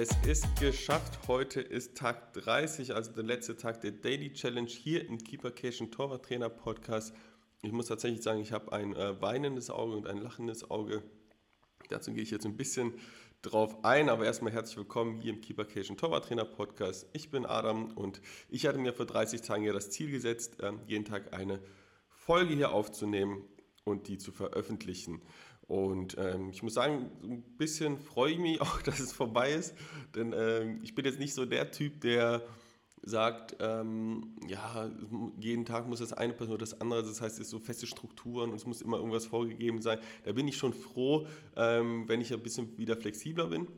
Es ist geschafft. Heute ist Tag 30, also der letzte Tag der Daily Challenge hier im Keepercation Torwarttrainer Podcast. Ich muss tatsächlich sagen, ich habe ein äh, weinendes Auge und ein lachendes Auge. Dazu gehe ich jetzt ein bisschen drauf ein, aber erstmal herzlich willkommen hier im Keepercation Torwarttrainer Podcast. Ich bin Adam und ich hatte mir vor 30 Tagen ja das Ziel gesetzt, äh, jeden Tag eine Folge hier aufzunehmen und die zu veröffentlichen. Und ähm, ich muss sagen, ein bisschen freue ich mich auch, dass es vorbei ist, denn ähm, ich bin jetzt nicht so der Typ, der sagt, ähm, ja, jeden Tag muss das eine passieren oder das andere, das heißt, es ist so feste Strukturen und es muss immer irgendwas vorgegeben sein. Da bin ich schon froh, ähm, wenn ich ein bisschen wieder flexibler bin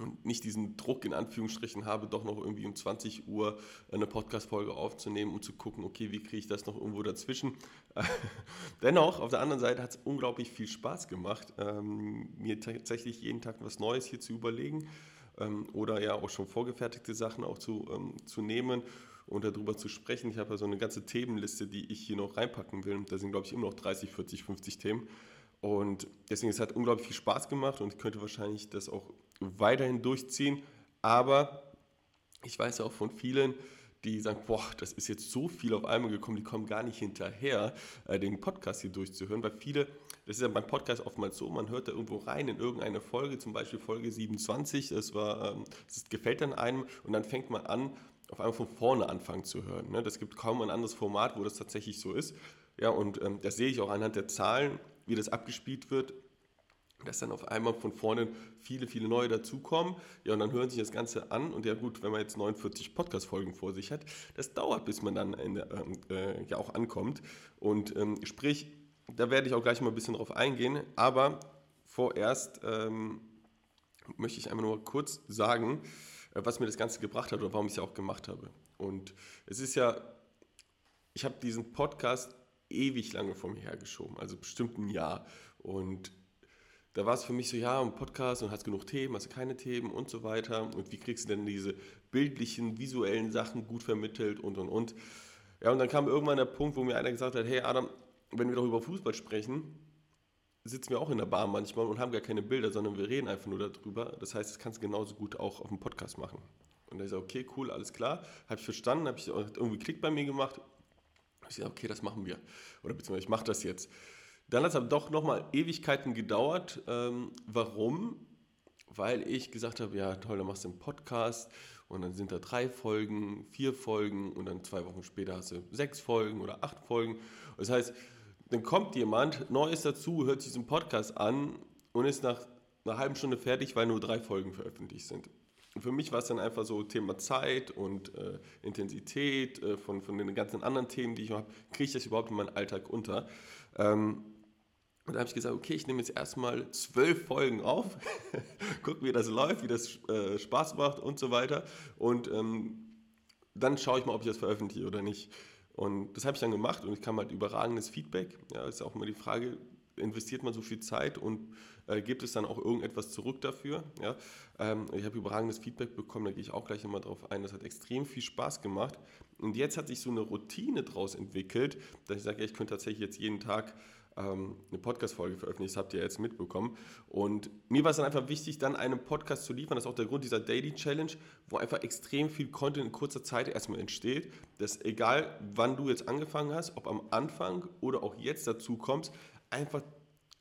und nicht diesen Druck in Anführungsstrichen habe, doch noch irgendwie um 20 Uhr eine Podcast-Folge aufzunehmen, um zu gucken, okay, wie kriege ich das noch irgendwo dazwischen. Dennoch, auf der anderen Seite hat es unglaublich viel Spaß gemacht, ähm, mir tatsächlich jeden Tag was Neues hier zu überlegen ähm, oder ja auch schon vorgefertigte Sachen auch zu, ähm, zu nehmen und darüber zu sprechen. Ich habe ja so eine ganze Themenliste, die ich hier noch reinpacken will. Da sind, glaube ich, immer noch 30, 40, 50 Themen. Und deswegen, es hat unglaublich viel Spaß gemacht und ich könnte wahrscheinlich das auch weiterhin durchziehen. Aber ich weiß auch von vielen, die sagen, boah, das ist jetzt so viel auf einmal gekommen, die kommen gar nicht hinterher, äh, den Podcast hier durchzuhören, weil viele, das ist ja beim Podcast oftmals so, man hört da irgendwo rein in irgendeine Folge, zum Beispiel Folge 27, das war, ähm, das gefällt dann einem und dann fängt man an, auf einmal von vorne anfangen zu hören. Ne? Das gibt kaum ein anderes Format, wo das tatsächlich so ist. Ja, und ähm, das sehe ich auch anhand der Zahlen, wie das abgespielt wird dass dann auf einmal von vorne viele, viele neue dazukommen. Ja, und dann hören sich das Ganze an. Und ja gut, wenn man jetzt 49 Podcast-Folgen vor sich hat, das dauert, bis man dann der, ähm, äh, ja auch ankommt. Und ähm, sprich, da werde ich auch gleich mal ein bisschen drauf eingehen. Aber vorerst ähm, möchte ich einmal nur kurz sagen, äh, was mir das Ganze gebracht hat oder warum ich es ja auch gemacht habe. Und es ist ja, ich habe diesen Podcast ewig lange vor mir hergeschoben, also bestimmt ein Jahr. Und da war es für mich so, ja, ein Podcast und hast genug Themen, hast du keine Themen und so weiter. Und wie kriegst du denn diese bildlichen, visuellen Sachen gut vermittelt und und und. Ja, und dann kam irgendwann der Punkt, wo mir einer gesagt hat, hey Adam, wenn wir doch über Fußball sprechen, sitzen wir auch in der Bar manchmal und haben gar keine Bilder, sondern wir reden einfach nur darüber. Das heißt, das kannst du genauso gut auch auf dem Podcast machen. Und da ist okay, cool, alles klar. Habe ich verstanden, habe ich irgendwie Klick bei mir gemacht. Ich gesagt, okay, das machen wir. Oder beziehungsweise ich mache das jetzt. Dann hat es aber doch nochmal Ewigkeiten gedauert. Ähm, warum? Weil ich gesagt habe, ja toll, dann machst du einen Podcast und dann sind da drei Folgen, vier Folgen und dann zwei Wochen später hast du sechs Folgen oder acht Folgen. Das heißt, dann kommt jemand, Neues dazu, hört sich diesen Podcast an und ist nach einer halben Stunde fertig, weil nur drei Folgen veröffentlicht sind. Für mich war es dann einfach so Thema Zeit und äh, Intensität äh, von, von den ganzen anderen Themen, die ich habe, kriege ich das überhaupt in meinen Alltag unter. Ähm, und da habe ich gesagt, okay, ich nehme jetzt erstmal zwölf Folgen auf, gucke, wie das läuft, wie das äh, Spaß macht und so weiter. Und ähm, dann schaue ich mal, ob ich das veröffentliche oder nicht. Und das habe ich dann gemacht und ich kam halt überragendes Feedback. Ja, ist auch immer die Frage, investiert man so viel Zeit und äh, gibt es dann auch irgendetwas zurück dafür? Ja? Ähm, ich habe überragendes Feedback bekommen, da gehe ich auch gleich nochmal drauf ein. Das hat extrem viel Spaß gemacht. Und jetzt hat sich so eine Routine daraus entwickelt, dass ich sage, ja, ich könnte tatsächlich jetzt jeden Tag ähm, eine Podcast-Folge veröffentlicht, das habt ihr jetzt mitbekommen. Und mir war es dann einfach wichtig, dann einen Podcast zu liefern. Das ist auch der Grund dieser Daily Challenge, wo einfach extrem viel Content in kurzer Zeit erstmal entsteht. Dass egal, wann du jetzt angefangen hast, ob am Anfang oder auch jetzt dazu kommst, einfach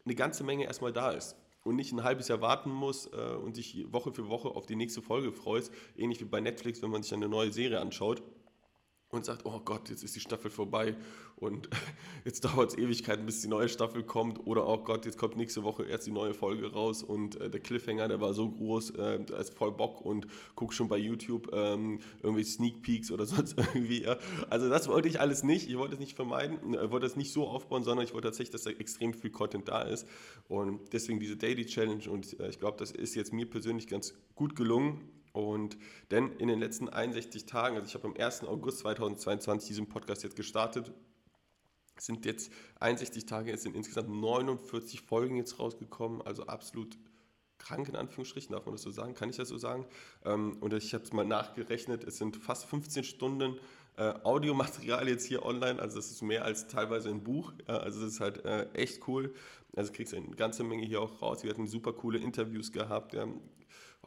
eine ganze Menge erstmal da ist und nicht ein halbes Jahr warten muss äh, und sich Woche für Woche auf die nächste Folge freust, ähnlich wie bei Netflix, wenn man sich eine neue Serie anschaut und sagt, oh Gott, jetzt ist die Staffel vorbei und jetzt dauert es Ewigkeiten, bis die neue Staffel kommt oder oh Gott, jetzt kommt nächste Woche erst die neue Folge raus und äh, der Cliffhanger, der war so groß, äh, da ist voll Bock und guck schon bei YouTube ähm, irgendwie Sneak Peeks oder sonst irgendwie. Ja. Also das wollte ich alles nicht, ich wollte es nicht vermeiden, ich äh, wollte es nicht so aufbauen, sondern ich wollte tatsächlich, dass da extrem viel Content da ist und deswegen diese Daily Challenge und äh, ich glaube, das ist jetzt mir persönlich ganz gut gelungen und denn in den letzten 61 Tagen, also ich habe am 1. August 2022 diesen Podcast jetzt gestartet, sind jetzt 61 Tage, es sind insgesamt 49 Folgen jetzt rausgekommen, also absolut krank in Anführungsstrichen, darf man das so sagen, kann ich das so sagen. Ähm, und ich habe es mal nachgerechnet, es sind fast 15 Stunden äh, Audiomaterial jetzt hier online, also das ist mehr als teilweise ein Buch, also das ist halt äh, echt cool. Also kriegst du eine ganze Menge hier auch raus. Wir hatten super coole Interviews gehabt,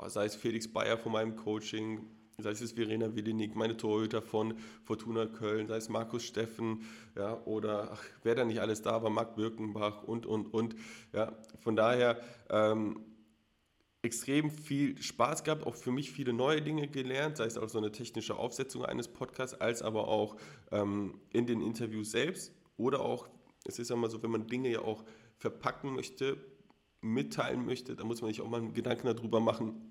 sei es Felix Bayer von meinem Coaching, sei es Verena Willinig, meine Torhüter von Fortuna Köln, sei es Markus Steffen, ja, oder ach, wer da nicht alles da war, Marc Birkenbach und, und, und. Ja, von daher ähm, extrem viel Spaß gehabt, auch für mich viele neue Dinge gelernt, sei es auch so eine technische Aufsetzung eines Podcasts, als aber auch ähm, in den Interviews selbst oder auch, es ist ja mal so, wenn man Dinge ja auch verpacken möchte, mitteilen möchte, da muss man sich auch mal Gedanken darüber machen,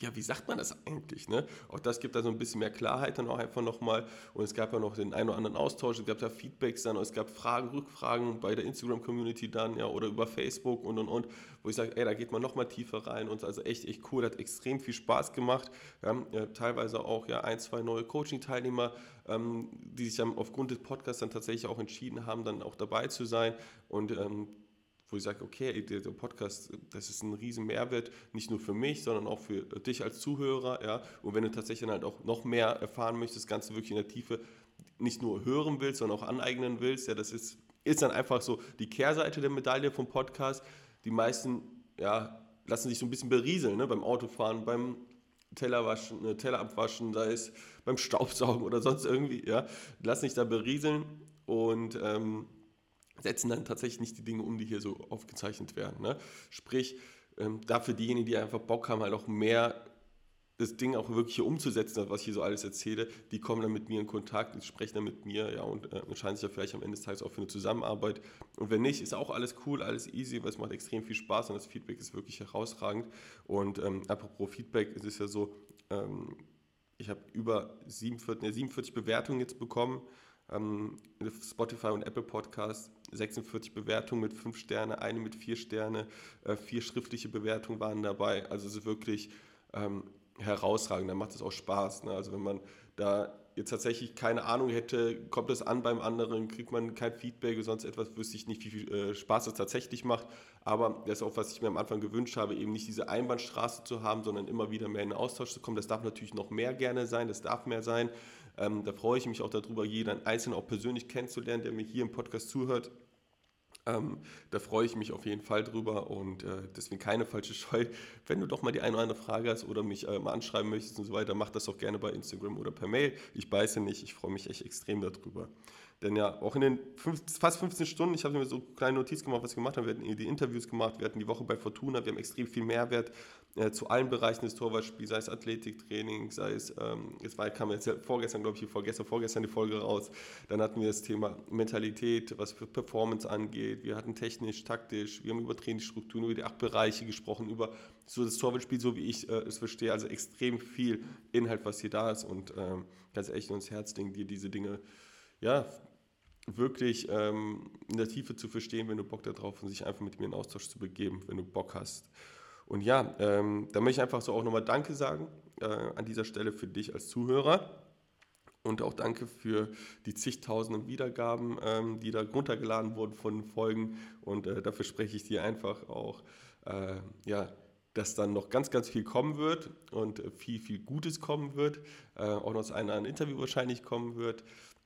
ja, wie sagt man das eigentlich? Ne? Auch das gibt da so ein bisschen mehr Klarheit dann auch einfach nochmal. Und es gab ja noch den einen oder anderen Austausch, es gab da Feedbacks dann, es gab Fragen, Rückfragen bei der Instagram-Community dann, ja, oder über Facebook und und und, wo ich sage, ey, da geht man nochmal tiefer rein und also echt, echt cool, hat extrem viel Spaß gemacht. Ja, ja, teilweise auch ja ein, zwei neue Coaching-Teilnehmer, ähm, die sich dann aufgrund des Podcasts dann tatsächlich auch entschieden haben, dann auch dabei zu sein. Und ähm, wo ich sage, okay, der, Podcast, das ist ein riesen Mehrwert, nicht nur für mich, sondern auch für dich als Zuhörer, ja. Und wenn du tatsächlich halt auch noch mehr erfahren möchtest, das Ganze wirklich in der Tiefe nicht nur hören willst, sondern auch aneignen willst, ja, das ist, ist dann einfach so die Kehrseite der Medaille vom Podcast. Die meisten, ja, lassen sich so ein bisschen berieseln, ne, beim Autofahren, beim Tellerwaschen, äh, Teller abwaschen, sei es beim Staubsaugen oder sonst irgendwie, ja, lassen sich da berieseln und ähm, setzen dann tatsächlich nicht die Dinge um, die hier so aufgezeichnet werden. Ne? Sprich, ähm, dafür diejenigen, die einfach Bock haben, halt auch mehr das Ding auch wirklich hier umzusetzen, was ich hier so alles erzähle, die kommen dann mit mir in Kontakt, die sprechen dann mit mir, ja, und äh, entscheiden sich ja vielleicht am Ende des Tages auch für eine Zusammenarbeit. Und wenn nicht, ist auch alles cool, alles easy, weil es macht extrem viel Spaß und das Feedback ist wirklich herausragend. Und ähm, apropos Feedback, es ist ja so, ähm, ich habe über 47, ne, 47 Bewertungen jetzt bekommen ähm, Spotify und Apple Podcast 46 Bewertungen mit 5 Sterne, eine mit 4 Sterne, äh, vier schriftliche Bewertungen waren dabei. Also es ist wirklich ähm, herausragend, da macht es auch Spaß. Ne? Also wenn man da jetzt tatsächlich keine Ahnung hätte, kommt es an beim anderen, kriegt man kein Feedback oder sonst etwas, wüsste ich nicht, wie viel äh, Spaß es tatsächlich macht. Aber das ist auch, was ich mir am Anfang gewünscht habe, eben nicht diese Einbahnstraße zu haben, sondern immer wieder mehr in den Austausch zu kommen. Das darf natürlich noch mehr gerne sein, das darf mehr sein. Ähm, da freue ich mich auch darüber, jeden Einzelnen auch persönlich kennenzulernen, der mir hier im Podcast zuhört. Ähm, da freue ich mich auf jeden Fall drüber und äh, deswegen keine falsche Scheu. Wenn du doch mal die eine oder andere Frage hast oder mich äh, mal anschreiben möchtest und so weiter, mach das auch gerne bei Instagram oder per Mail. Ich beiße nicht, ich freue mich echt extrem darüber. Denn ja, auch in den fünf, fast 15 Stunden, ich habe mir so eine kleine Notiz gemacht, was wir gemacht haben. Wir hatten die Interviews gemacht, wir hatten die Woche bei Fortuna, wir haben extrem viel Mehrwert äh, zu allen Bereichen des Torwartspiels, sei es Athletiktraining, sei es, ähm, jetzt war, kam jetzt vorgestern, glaube ich, vorgestern, vorgestern die Folge raus. Dann hatten wir das Thema Mentalität, was Performance angeht. Wir hatten technisch, taktisch, wir haben über Trainingsstrukturen, über die acht Bereiche gesprochen, über so das Torwartspiel, so wie ich äh, es verstehe. Also extrem viel Inhalt, was hier da ist und ähm, ganz echt uns Herz legen, dir diese Dinge ja, wirklich ähm, in der Tiefe zu verstehen, wenn du Bock darauf hast und sich einfach mit mir in Austausch zu begeben, wenn du Bock hast. Und ja, ähm, da möchte ich einfach so auch nochmal Danke sagen äh, an dieser Stelle für dich als Zuhörer. Und auch danke für die zigtausenden Wiedergaben, ähm, die da runtergeladen wurden von Folgen. Und äh, dafür spreche ich dir einfach auch, äh, ja, dass dann noch ganz, ganz viel kommen wird und viel, viel Gutes kommen wird. Äh, auch noch das eine oder andere Interview wahrscheinlich kommen wird.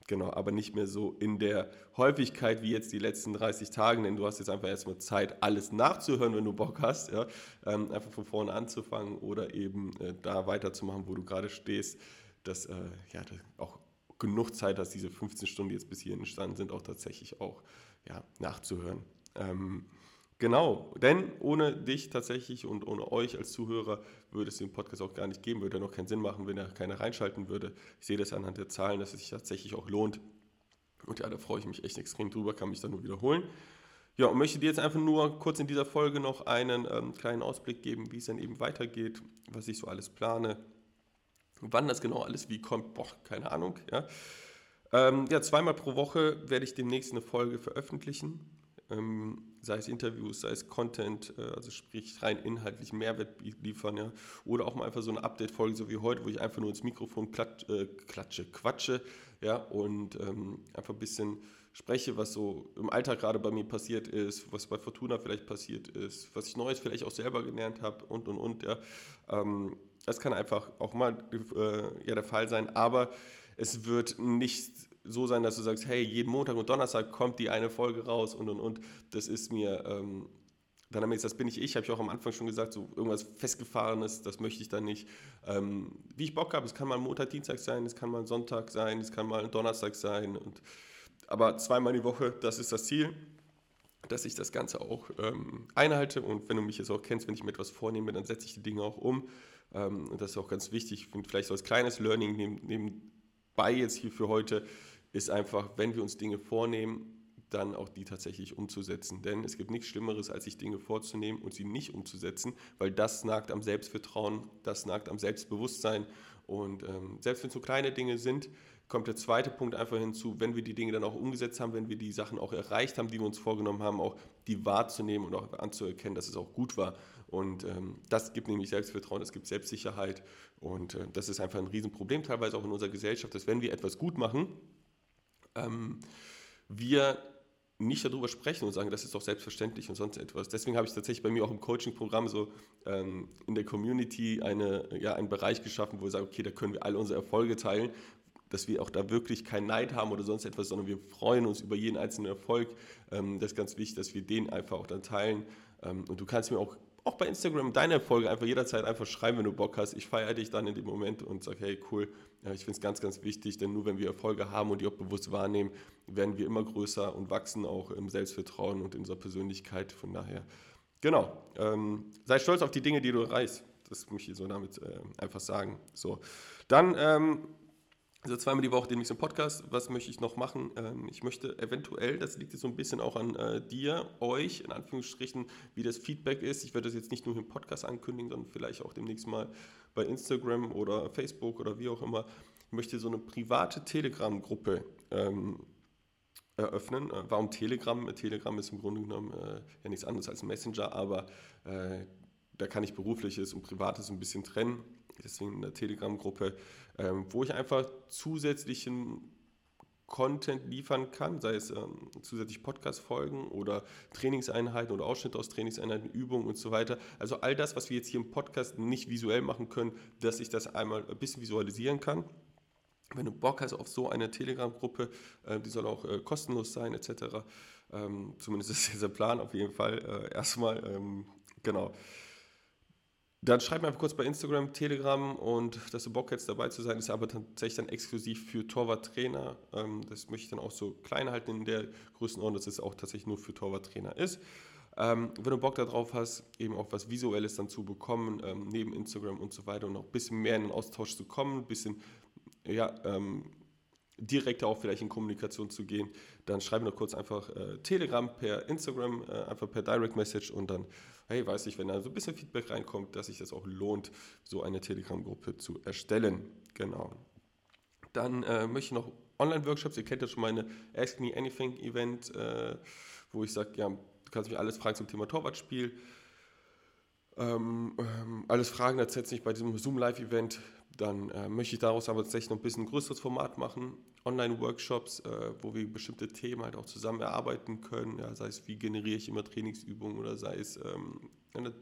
Genau, aber nicht mehr so in der Häufigkeit wie jetzt die letzten 30 Tage, denn du hast jetzt einfach erstmal Zeit, alles nachzuhören, wenn du Bock hast. Ja? Ähm, einfach von vorne anzufangen oder eben äh, da weiterzumachen, wo du gerade stehst, dass äh, ja, auch genug Zeit hast, diese 15 Stunden, die jetzt bis hierhin entstanden sind, auch tatsächlich auch ja, nachzuhören. Ähm, Genau, denn ohne dich tatsächlich und ohne euch als Zuhörer würde es den Podcast auch gar nicht geben, würde er noch keinen Sinn machen, wenn er keiner reinschalten würde. Ich sehe das anhand der Zahlen, dass es sich tatsächlich auch lohnt. Und ja, da freue ich mich echt extrem drüber, kann mich da nur wiederholen. Ja, und möchte dir jetzt einfach nur kurz in dieser Folge noch einen ähm, kleinen Ausblick geben, wie es dann eben weitergeht, was ich so alles plane, wann das genau alles wie kommt, boah, keine Ahnung. Ja, ähm, ja zweimal pro Woche werde ich demnächst eine Folge veröffentlichen ähm, sei es Interviews, sei es Content, äh, also sprich rein inhaltlich Mehrwert liefern, ja, oder auch mal einfach so eine Update-Folge, so wie heute, wo ich einfach nur ins Mikrofon klatsch, äh, klatsche, quatsche, ja, und ähm, einfach ein bisschen spreche, was so im Alltag gerade bei mir passiert ist, was bei Fortuna vielleicht passiert ist, was ich Neues vielleicht auch selber gelernt habe und und und, ja. Ähm, das kann einfach auch mal äh, ja, der Fall sein, aber es wird nicht so sein, dass du sagst, hey, jeden Montag und Donnerstag kommt die eine Folge raus und und und. Das ist mir ähm, haben das bin ich ich, habe ich auch am Anfang schon gesagt, so irgendwas Festgefahrenes, das möchte ich dann nicht. Ähm, wie ich Bock habe, es kann mal Montag, Dienstag sein, es kann mal Sonntag sein, es kann mal Donnerstag sein. Und, aber zweimal die Woche, das ist das Ziel, dass ich das Ganze auch ähm, einhalte. Und wenn du mich jetzt auch kennst, wenn ich mir etwas vornehme, dann setze ich die Dinge auch um. Ähm, und das ist auch ganz wichtig. Ich vielleicht so als kleines Learning nebenbei jetzt hier für heute ist einfach, wenn wir uns Dinge vornehmen, dann auch die tatsächlich umzusetzen. Denn es gibt nichts Schlimmeres, als sich Dinge vorzunehmen und sie nicht umzusetzen, weil das nagt am Selbstvertrauen, das nagt am Selbstbewusstsein. Und ähm, selbst wenn es so kleine Dinge sind, kommt der zweite Punkt einfach hinzu, wenn wir die Dinge dann auch umgesetzt haben, wenn wir die Sachen auch erreicht haben, die wir uns vorgenommen haben, auch die wahrzunehmen und auch anzuerkennen, dass es auch gut war. Und ähm, das gibt nämlich Selbstvertrauen, das gibt Selbstsicherheit. Und äh, das ist einfach ein Riesenproblem, teilweise auch in unserer Gesellschaft, dass wenn wir etwas gut machen, ähm, wir nicht darüber sprechen und sagen, das ist doch selbstverständlich und sonst etwas. Deswegen habe ich tatsächlich bei mir auch im Coaching-Programm so ähm, in der Community eine, ja, einen Bereich geschaffen, wo wir sagen, okay, da können wir alle unsere Erfolge teilen, dass wir auch da wirklich keinen Neid haben oder sonst etwas, sondern wir freuen uns über jeden einzelnen Erfolg. Ähm, das ist ganz wichtig, dass wir den einfach auch dann teilen. Ähm, und du kannst mir auch auch bei Instagram deine Erfolge einfach jederzeit einfach schreiben, wenn du Bock hast. Ich feiere dich dann in dem Moment und sage, hey, cool. Ich finde es ganz, ganz wichtig, denn nur wenn wir Erfolge haben und die auch bewusst wahrnehmen, werden wir immer größer und wachsen auch im Selbstvertrauen und in unserer Persönlichkeit. Von daher, genau. Ähm, sei stolz auf die Dinge, die du erreichst. Das möchte ich so damit äh, einfach sagen. So. Dann ähm, also zweimal die Woche den nächsten Podcast. Was möchte ich noch machen? Ähm, ich möchte eventuell, das liegt jetzt so ein bisschen auch an äh, dir, euch, in Anführungsstrichen, wie das Feedback ist. Ich werde das jetzt nicht nur im Podcast ankündigen, sondern vielleicht auch demnächst mal bei Instagram oder Facebook oder wie auch immer. Ich möchte so eine private Telegram-Gruppe ähm, eröffnen. Äh, warum Telegram? Telegram ist im Grunde genommen äh, ja nichts anderes als Messenger, aber äh, da kann ich berufliches und privates ein bisschen trennen deswegen eine Telegram-Gruppe, ähm, wo ich einfach zusätzlichen Content liefern kann, sei es ähm, zusätzlich Podcast-Folgen oder Trainingseinheiten oder Ausschnitte aus Trainingseinheiten, Übungen und so weiter. Also all das, was wir jetzt hier im Podcast nicht visuell machen können, dass ich das einmal ein bisschen visualisieren kann. Wenn du Bock hast auf so eine Telegram-Gruppe, äh, die soll auch äh, kostenlos sein, etc. Ähm, zumindest ist dieser Plan auf jeden Fall äh, erstmal. Ähm, genau. Dann schreib mir einfach kurz bei Instagram, Telegram und dass du Bock hättest dabei zu sein, ist aber tatsächlich dann exklusiv für Torwarttrainer. Ähm, das möchte ich dann auch so klein halten in der Größenordnung, dass es auch tatsächlich nur für Torwarttrainer ist. Ähm, wenn du Bock darauf hast, eben auch was Visuelles dann zu bekommen, ähm, neben Instagram und so weiter und noch ein bisschen mehr in den Austausch zu kommen, ein bisschen ja, ähm, direkter auch vielleicht in Kommunikation zu gehen, dann schreibe mir kurz einfach äh, Telegram per Instagram, äh, einfach per Direct Message und dann hey, weiß ich, wenn da so ein bisschen Feedback reinkommt, dass sich das auch lohnt, so eine Telegram-Gruppe zu erstellen. Genau. Dann äh, möchte ich noch Online-Workshops, ihr kennt ja schon meine Ask Me Anything Event, äh, wo ich sage, ja, du kannst mich alles fragen zum Thema Torwartspiel. Ähm, ähm, alles Fragen tatsächlich bei diesem Zoom Live-Event. Dann äh, möchte ich daraus aber tatsächlich noch ein bisschen größeres Format machen. Online-Workshops, äh, wo wir bestimmte Themen halt auch zusammen erarbeiten können. Ja, sei es, wie generiere ich immer Trainingsübungen oder sei es ähm, an der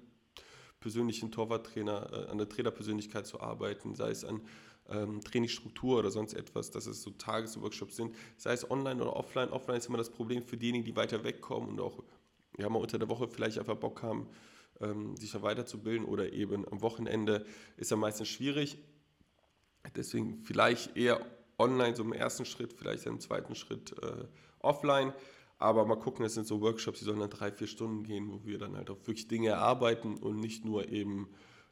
persönlichen Torwarttrainer, äh, an der Trainerpersönlichkeit zu arbeiten, sei es an ähm, Trainingsstruktur oder sonst etwas, dass es so Tagesworkshops sind, sei es online oder offline. Offline ist immer das Problem für diejenigen, die weiter wegkommen und auch ja, mal unter der Woche vielleicht einfach Bock haben, ähm, sich da weiterzubilden oder eben am Wochenende ist ja meistens schwierig. Deswegen vielleicht eher online, so im ersten Schritt, vielleicht im zweiten Schritt äh, offline. Aber mal gucken, es sind so Workshops, die sollen dann drei, vier Stunden gehen, wo wir dann halt auch wirklich Dinge erarbeiten und nicht nur eben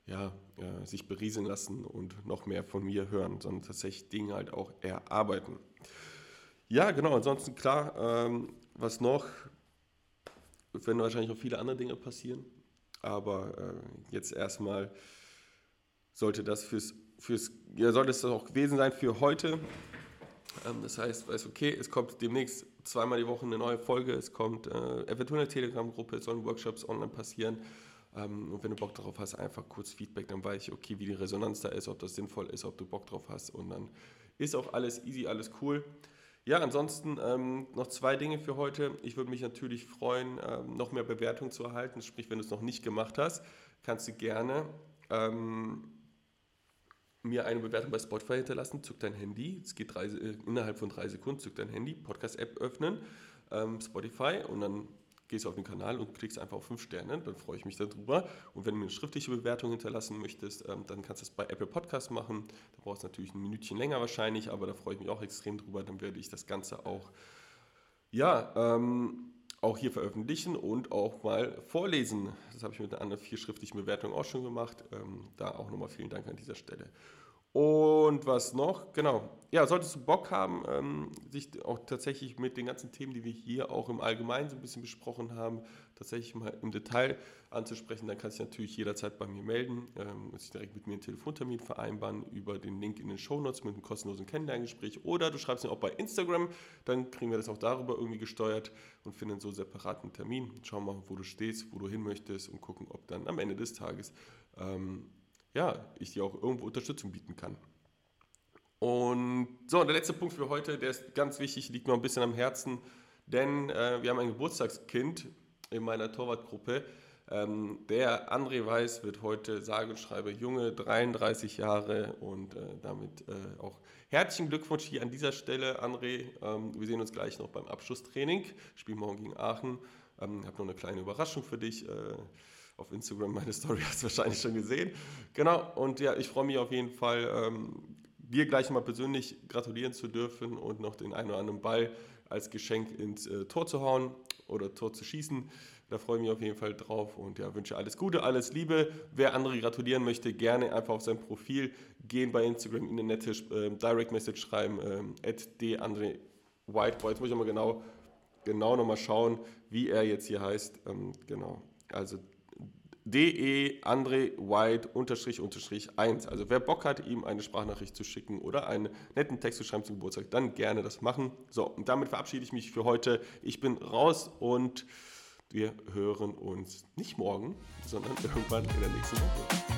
ja, äh, sich berieseln lassen und noch mehr von mir hören, sondern tatsächlich Dinge halt auch erarbeiten. Ja, genau, ansonsten klar, ähm, was noch, es werden wahrscheinlich noch viele andere Dinge passieren, aber äh, jetzt erstmal sollte das fürs fürs, ja, soll es auch gewesen sein für heute. Ähm, das heißt, weiß okay, es kommt demnächst zweimal die Woche eine neue Folge, es kommt äh, eventuell eine Telegram-Gruppe, es sollen Workshops online passieren. Ähm, und wenn du Bock darauf hast, einfach kurz Feedback, dann weiß ich, okay, wie die Resonanz da ist, ob das sinnvoll ist, ob du Bock drauf hast und dann ist auch alles easy, alles cool. Ja, ansonsten ähm, noch zwei Dinge für heute. Ich würde mich natürlich freuen, ähm, noch mehr Bewertungen zu erhalten. Sprich, wenn du es noch nicht gemacht hast, kannst du gerne ähm, mir eine Bewertung bei Spotify hinterlassen, zück dein Handy, es geht drei, äh, innerhalb von drei Sekunden, zück dein Handy, Podcast-App öffnen, ähm, Spotify und dann gehst du auf den Kanal und klickst einfach auf 5 Sterne, dann freue ich mich darüber. Und wenn du mir eine schriftliche Bewertung hinterlassen möchtest, ähm, dann kannst du es bei Apple Podcast machen. Da brauchst du natürlich ein Minütchen länger wahrscheinlich, aber da freue ich mich auch extrem drüber. Dann werde ich das Ganze auch, ja, ähm, auch hier veröffentlichen und auch mal vorlesen. Das habe ich mit einer vier schriftlichen Bewertung auch schon gemacht. Ähm, da auch nochmal vielen Dank an dieser Stelle. Und was noch? Genau. Ja, solltest du Bock haben, ähm, sich auch tatsächlich mit den ganzen Themen, die wir hier auch im Allgemeinen so ein bisschen besprochen haben, tatsächlich mal im Detail anzusprechen, dann kannst du dich natürlich jederzeit bei mir melden, ähm, sich direkt mit mir einen Telefontermin vereinbaren über den Link in den Shownotes mit einem kostenlosen Kennenlerngespräch oder du schreibst mir auch bei Instagram, dann kriegen wir das auch darüber irgendwie gesteuert und finden so separaten Termin. Schauen mal, wo du stehst, wo du hin möchtest und gucken, ob dann am Ende des Tages ähm, ja, ich dir auch irgendwo Unterstützung bieten kann. Und so, der letzte Punkt für heute, der ist ganz wichtig, liegt mir ein bisschen am Herzen, denn äh, wir haben ein Geburtstagskind in meiner Torwartgruppe. Ähm, der André Weiß wird heute sage und schreibe junge, 33 Jahre und äh, damit äh, auch herzlichen Glückwunsch hier an dieser Stelle, André. Ähm, wir sehen uns gleich noch beim Abschlusstraining. Spielen morgen gegen Aachen. Ich ähm, habe noch eine kleine Überraschung für dich. Äh, auf Instagram meine Story hast du wahrscheinlich schon gesehen. Genau, und ja, ich freue mich auf jeden Fall, ähm, dir gleich mal persönlich gratulieren zu dürfen und noch den einen oder anderen Ball als Geschenk ins äh, Tor zu hauen oder Tor zu schießen. Da freue ich mich auf jeden Fall drauf und ja, wünsche alles Gute, alles Liebe. Wer andere gratulieren möchte, gerne einfach auf sein Profil gehen bei Instagram, in eine nette äh, Direct Message schreiben, äh, d White. Boah, jetzt muss ich mal genau, genau nochmal schauen, wie er jetzt hier heißt. Ähm, genau, also de Andre White unterstrich unterstrich 1. Also wer Bock hat, ihm eine Sprachnachricht zu schicken oder einen netten Text zu schreiben zum Geburtstag, dann gerne das machen. So, und damit verabschiede ich mich für heute. Ich bin raus und wir hören uns nicht morgen, sondern irgendwann in der nächsten Woche.